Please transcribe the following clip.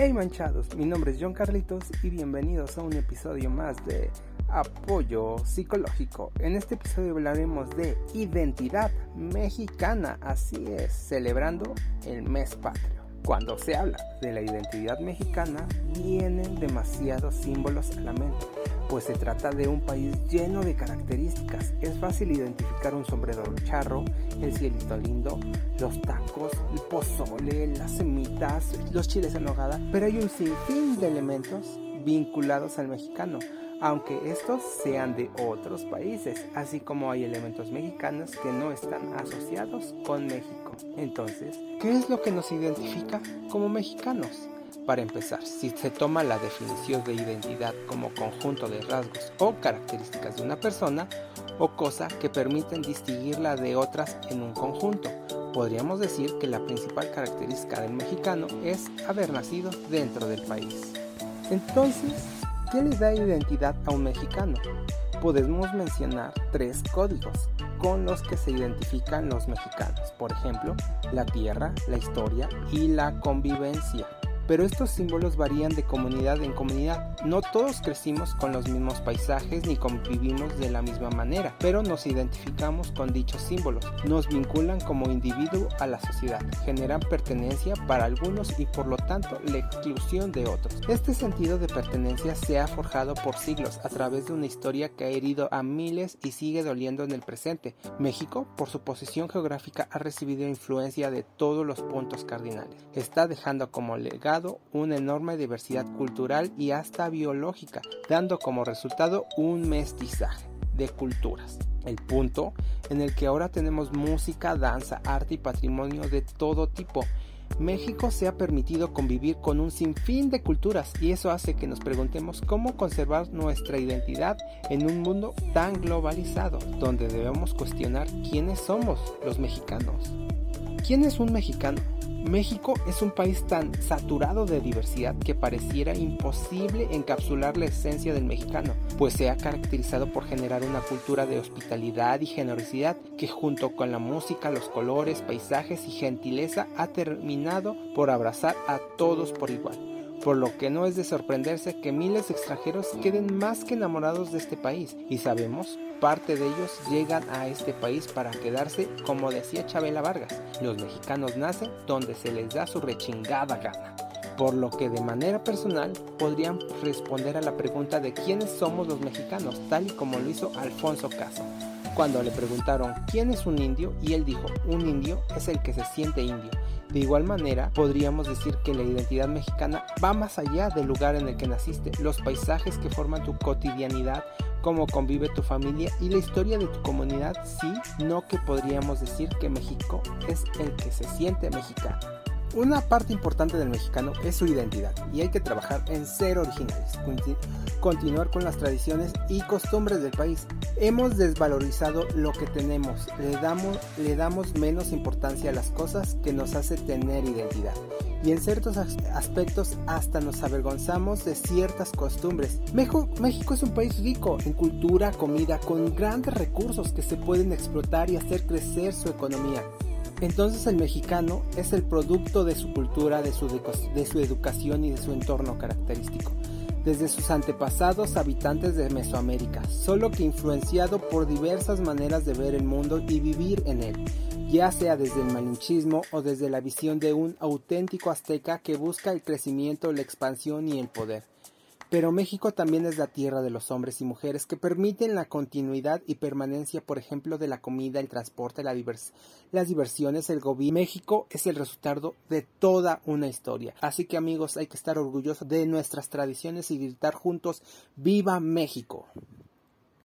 Hey manchados, mi nombre es John Carlitos y bienvenidos a un episodio más de Apoyo Psicológico. En este episodio hablaremos de identidad mexicana, así es, celebrando el mes patrio. Cuando se habla de la identidad mexicana, vienen demasiados símbolos a la mente pues se trata de un país lleno de características. Es fácil identificar un sombrero charro, el cielito lindo, los tacos, el pozole, las semitas, los chiles en nogada, pero hay un sinfín de elementos vinculados al mexicano, aunque estos sean de otros países, así como hay elementos mexicanos que no están asociados con México. Entonces, ¿qué es lo que nos identifica como mexicanos? Para empezar, si se toma la definición de identidad como conjunto de rasgos o características de una persona o cosa que permiten distinguirla de otras en un conjunto, podríamos decir que la principal característica del mexicano es haber nacido dentro del país. Entonces, ¿qué le da identidad a un mexicano? Podemos mencionar tres códigos con los que se identifican los mexicanos, por ejemplo, la tierra, la historia y la convivencia pero estos símbolos varían de comunidad en comunidad. No todos crecimos con los mismos paisajes ni convivimos de la misma manera, pero nos identificamos con dichos símbolos. Nos vinculan como individuo a la sociedad, generan pertenencia para algunos y por lo tanto la exclusión de otros. Este sentido de pertenencia se ha forjado por siglos a través de una historia que ha herido a miles y sigue doliendo en el presente. México, por su posición geográfica, ha recibido influencia de todos los puntos cardinales. Está dejando como legado una enorme diversidad cultural y hasta biológica, dando como resultado un mestizaje de culturas. El punto en el que ahora tenemos música, danza, arte y patrimonio de todo tipo. México se ha permitido convivir con un sinfín de culturas y eso hace que nos preguntemos cómo conservar nuestra identidad en un mundo tan globalizado, donde debemos cuestionar quiénes somos los mexicanos. ¿Quién es un mexicano? México es un país tan saturado de diversidad que pareciera imposible encapsular la esencia del mexicano, pues se ha caracterizado por generar una cultura de hospitalidad y generosidad que junto con la música, los colores, paisajes y gentileza ha terminado por abrazar a todos por igual por lo que no es de sorprenderse que miles de extranjeros queden más que enamorados de este país. Y sabemos parte de ellos llegan a este país para quedarse como decía Chabela Vargas los mexicanos nacen donde se les da su rechingada gana por lo que de manera personal podrían responder a la pregunta de quiénes somos los mexicanos tal y como lo hizo Alfonso Caso. Cuando le preguntaron quién es un indio y él dijo un indio es el que se siente indio de igual manera, podríamos decir que la identidad mexicana va más allá del lugar en el que naciste, los paisajes que forman tu cotidianidad, cómo convive tu familia y la historia de tu comunidad, sí, no que podríamos decir que México es el que se siente mexicano. Una parte importante del mexicano es su identidad y hay que trabajar en ser originales, continuar con las tradiciones y costumbres del país. Hemos desvalorizado lo que tenemos, le damos, menos importancia a las cosas que nos hace tener identidad y en ciertos aspectos hasta nos avergonzamos de ciertas costumbres. México es un país rico en cultura, comida, con grandes recursos que se pueden explotar y hacer crecer su economía. Entonces el mexicano es el producto de su cultura, de su, educación y de su entorno característico, desde sus antepasados habitantes de Mesoamérica, solo que influenciado por diversas maneras de ver el mundo y vivir en él, ya sea desde el malinchismo o desde la visión de un auténtico azteca que busca el crecimiento, la expansión y el poder. Pero México también es la tierra de los hombres y mujeres que permiten la continuidad y permanencia, por ejemplo, de la comida, el transporte, la las diversiones, el gobierno. México es el resultado de toda una historia. Así que amigos, hay que estar orgullosos de nuestras tradiciones y gritar juntos ¡Viva México!